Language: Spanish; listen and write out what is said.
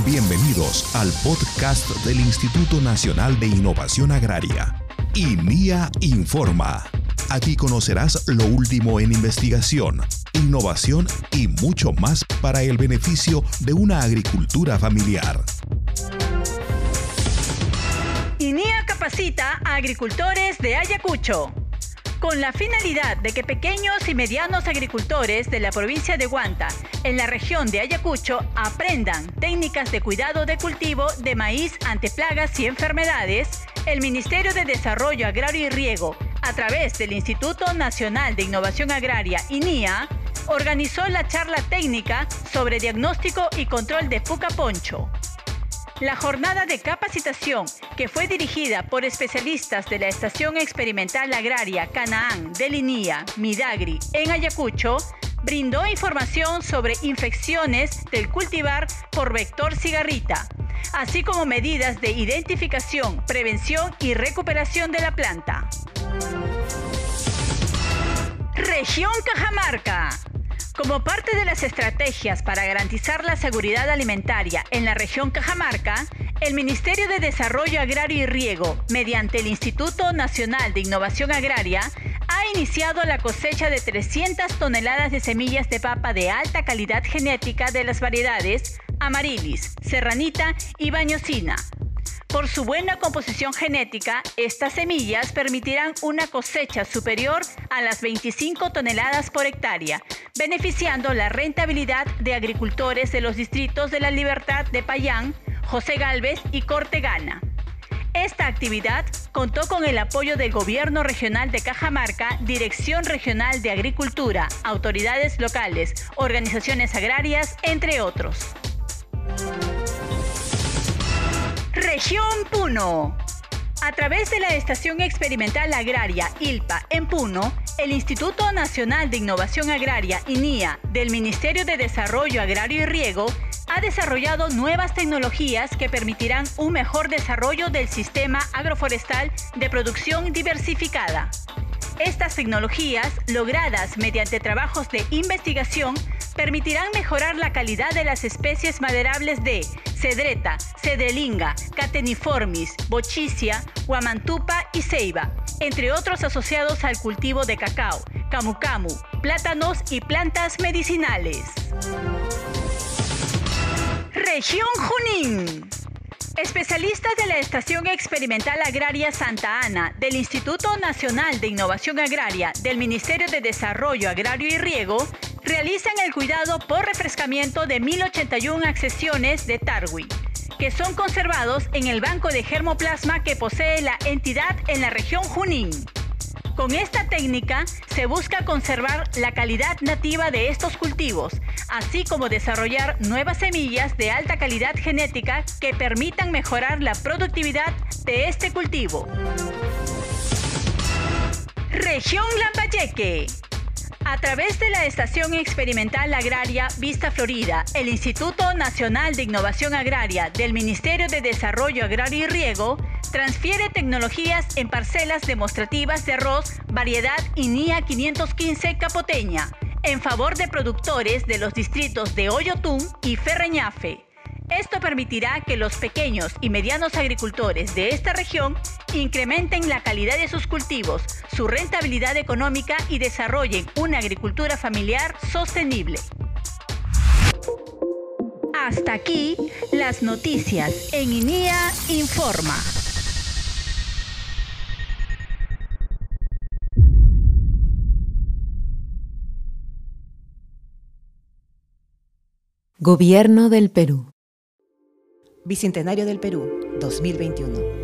Bienvenidos al podcast del Instituto Nacional de Innovación Agraria, INIA Informa. Aquí conocerás lo último en investigación, innovación y mucho más para el beneficio de una agricultura familiar. INIA capacita a agricultores de Ayacucho con la finalidad de que pequeños y medianos agricultores de la provincia de Huanta, en la región de Ayacucho, aprendan técnicas de cuidado de cultivo de maíz ante plagas y enfermedades, el Ministerio de Desarrollo Agrario y Riego, a través del Instituto Nacional de Innovación Agraria, INIA, organizó la charla técnica sobre diagnóstico y control de puca poncho. La jornada de capacitación, que fue dirigida por especialistas de la Estación Experimental Agraria Canaán de Linía, Midagri, en Ayacucho, brindó información sobre infecciones del cultivar por vector cigarrita, así como medidas de identificación, prevención y recuperación de la planta. Región Cajamarca. Como parte de las estrategias para garantizar la seguridad alimentaria en la región Cajamarca, el Ministerio de Desarrollo Agrario y Riego, mediante el Instituto Nacional de Innovación Agraria, ha iniciado la cosecha de 300 toneladas de semillas de papa de alta calidad genética de las variedades Amarilis, Serranita y Bañosina, por su buena composición genética, estas semillas permitirán una cosecha superior a las 25 toneladas por hectárea, beneficiando la rentabilidad de agricultores de los distritos de La Libertad de Payán, José Galvez y Cortegana. Esta actividad contó con el apoyo del Gobierno Regional de Cajamarca, Dirección Regional de Agricultura, autoridades locales, organizaciones agrarias, entre otros. Región Puno. A través de la Estación Experimental Agraria ILPA en Puno, el Instituto Nacional de Innovación Agraria INIA del Ministerio de Desarrollo Agrario y Riego ha desarrollado nuevas tecnologías que permitirán un mejor desarrollo del sistema agroforestal de producción diversificada. Estas tecnologías, logradas mediante trabajos de investigación, permitirán mejorar la calidad de las especies maderables de cedreta, cedrelinga, cateniformis, bochicia, guamantupa y ceiba, entre otros asociados al cultivo de cacao, camu, plátanos y plantas medicinales. Región Junín. Especialistas de la Estación Experimental Agraria Santa Ana del Instituto Nacional de Innovación Agraria del Ministerio de Desarrollo Agrario y Riego realizan el cuidado por refrescamiento de 1081 accesiones de Tarwi, que son conservados en el banco de germoplasma que posee la entidad en la región Junín. Con esta técnica se busca conservar la calidad nativa de estos cultivos, así como desarrollar nuevas semillas de alta calidad genética que permitan mejorar la productividad de este cultivo. Región Lambayeque. A través de la Estación Experimental Agraria Vista Florida, el Instituto Nacional de Innovación Agraria del Ministerio de Desarrollo Agrario y Riego transfiere tecnologías en parcelas demostrativas de arroz variedad INIA 515 capoteña en favor de productores de los distritos de Oyotún y Ferreñafe. Esto permitirá que los pequeños y medianos agricultores de esta región incrementen la calidad de sus cultivos, su rentabilidad económica y desarrollen una agricultura familiar sostenible. Hasta aquí las noticias en INIA Informa. Gobierno del Perú. Bicentenario del Perú, 2021.